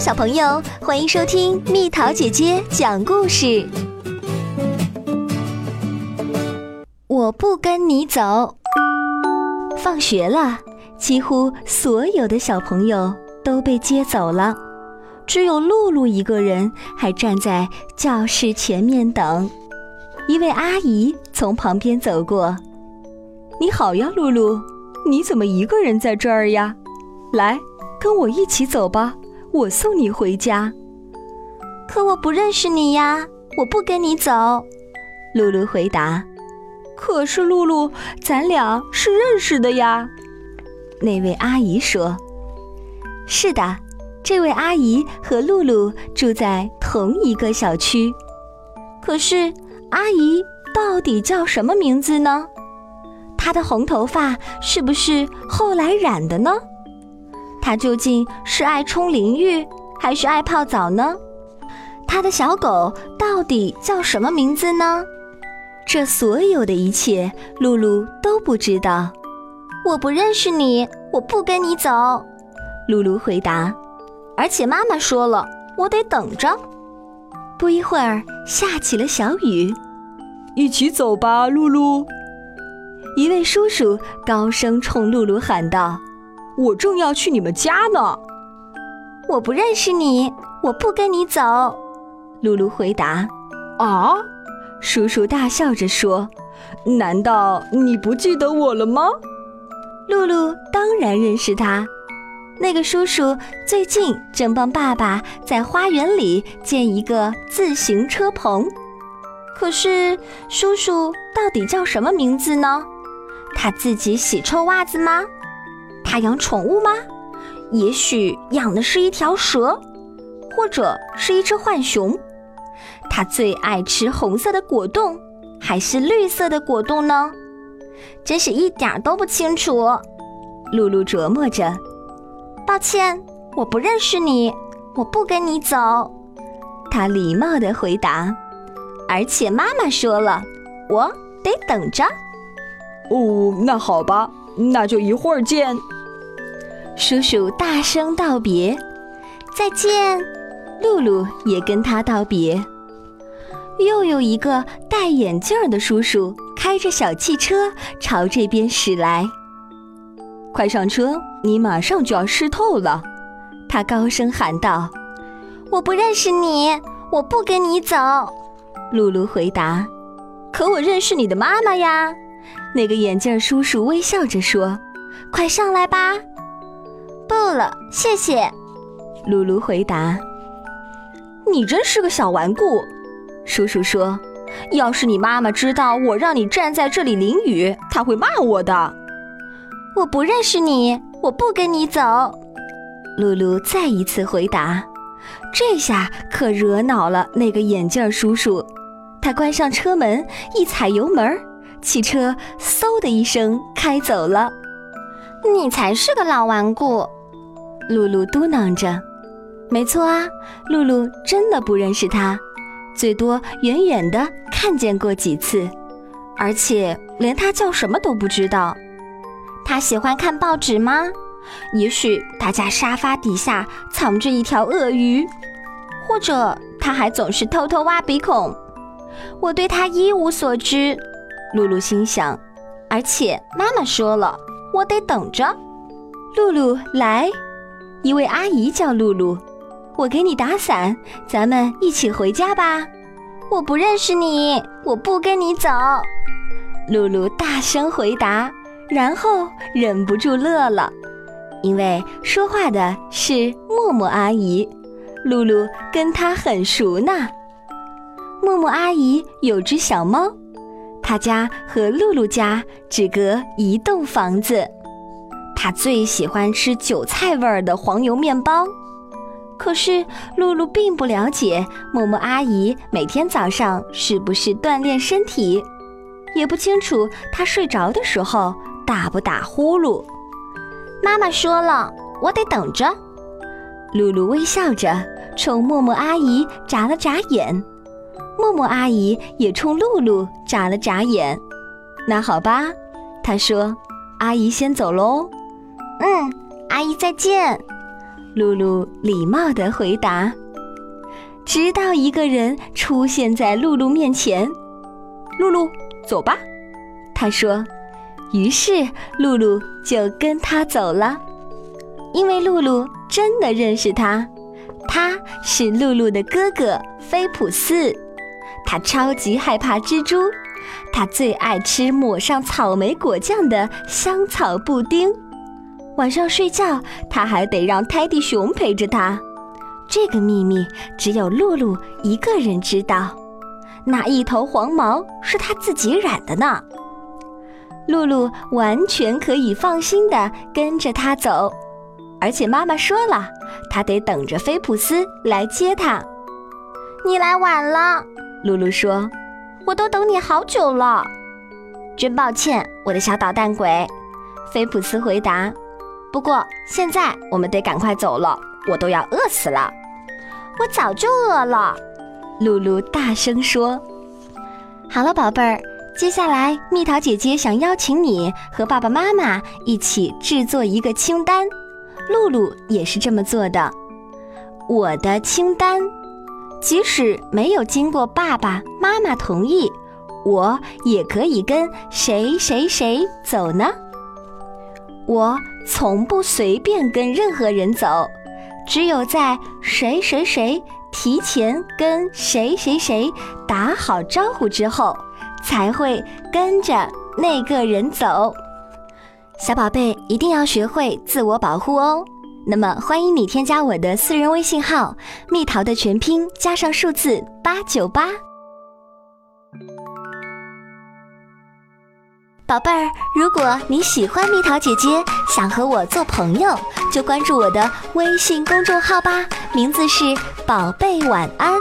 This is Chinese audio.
小朋友，欢迎收听蜜桃姐姐讲故事。我不跟你走。放学了，几乎所有的小朋友都被接走了，只有露露一个人还站在教室前面等。一位阿姨从旁边走过，“你好呀，露露，你怎么一个人在这儿呀？来，跟我一起走吧。”我送你回家，可我不认识你呀，我不跟你走。露露回答。可是露露，咱俩是认识的呀。那位阿姨说。是的，这位阿姨和露露住在同一个小区。可是阿姨到底叫什么名字呢？她的红头发是不是后来染的呢？他究竟是爱冲淋浴还是爱泡澡呢？他的小狗到底叫什么名字呢？这所有的一切，露露都不知道。我不认识你，我不跟你走。露露回答。而且妈妈说了，我得等着。不一会儿，下起了小雨。一起走吧，露露。一位叔叔高声冲露露喊道。我正要去你们家呢，我不认识你，我不跟你走。露露回答。啊，叔叔大笑着说：“难道你不记得我了吗？”露露当然认识他。那个叔叔最近正帮爸爸在花园里建一个自行车棚。可是叔叔到底叫什么名字呢？他自己洗臭袜子吗？他养宠物吗？也许养的是一条蛇，或者是一只浣熊。他最爱吃红色的果冻，还是绿色的果冻呢？真是一点都不清楚。露露琢磨着。抱歉，我不认识你，我不跟你走。他礼貌地回答。而且妈妈说了，我得等着。哦，那好吧，那就一会儿见。叔叔大声道别，再见。露露也跟他道别。又有一个戴眼镜的叔叔开着小汽车朝这边驶来。快上车，你马上就要湿透了！他高声喊道。我不认识你，我不跟你走。露露回答。可我认识你的妈妈呀。那个眼镜叔叔微笑着说：“快上来吧。”不了，谢谢。露露回答：“你真是个小顽固。”叔叔说：“要是你妈妈知道我让你站在这里淋雨，她会骂我的。”我不认识你，我不跟你走。露露再一次回答，这下可惹恼了那个眼镜叔叔。他关上车门，一踩油门，汽车嗖的一声开走了。你才是个老顽固，露露嘟囔着。没错啊，露露真的不认识他，最多远远的看见过几次，而且连他叫什么都不知道。他喜欢看报纸吗？也许他家沙发底下藏着一条鳄鱼，或者他还总是偷偷挖鼻孔。我对他一无所知，露露心想。而且妈妈说了。我得等着，露露来。一位阿姨叫露露，我给你打伞，咱们一起回家吧。我不认识你，我不跟你走。露露大声回答，然后忍不住乐了，因为说话的是默默阿姨，露露跟她很熟呢。默默阿姨有只小猫。他家和露露家只隔一栋房子，他最喜欢吃韭菜味儿的黄油面包。可是露露并不了解默默阿姨每天早上是不是锻炼身体，也不清楚她睡着的时候打不打呼噜。妈妈说了，我得等着。露露微笑着冲默默阿姨眨了眨眼。默默阿姨也冲露露眨了眨眼。那好吧，她说：“阿姨先走喽。”“嗯，阿姨再见。”露露礼貌地回答。直到一个人出现在露露面前，露露，走吧，他说。于是露露就跟他走了，因为露露真的认识他，他是露露的哥哥菲普斯。他超级害怕蜘蛛，他最爱吃抹上草莓果酱的香草布丁。晚上睡觉，他还得让泰迪熊陪着他。这个秘密只有露露一个人知道。那一头黄毛是他自己染的呢。露露完全可以放心的跟着他走，而且妈妈说了，他得等着菲普斯来接他。你来晚了。露露说：“我都等你好久了，真抱歉，我的小捣蛋鬼。”菲普斯回答。“不过现在我们得赶快走了，我都要饿死了。”“我早就饿了。”露露大声说。“好了，宝贝儿，接下来蜜桃姐姐想邀请你和爸爸妈妈一起制作一个清单。露露也是这么做的。我的清单。”即使没有经过爸爸妈妈同意，我也可以跟谁谁谁走呢？我从不随便跟任何人走，只有在谁谁谁提前跟谁谁谁打好招呼之后，才会跟着那个人走。小宝贝一定要学会自我保护哦。那么，欢迎你添加我的私人微信号“蜜桃”的全拼加上数字八九八。宝贝儿，如果你喜欢蜜桃姐姐，想和我做朋友，就关注我的微信公众号吧，名字是“宝贝晚安”。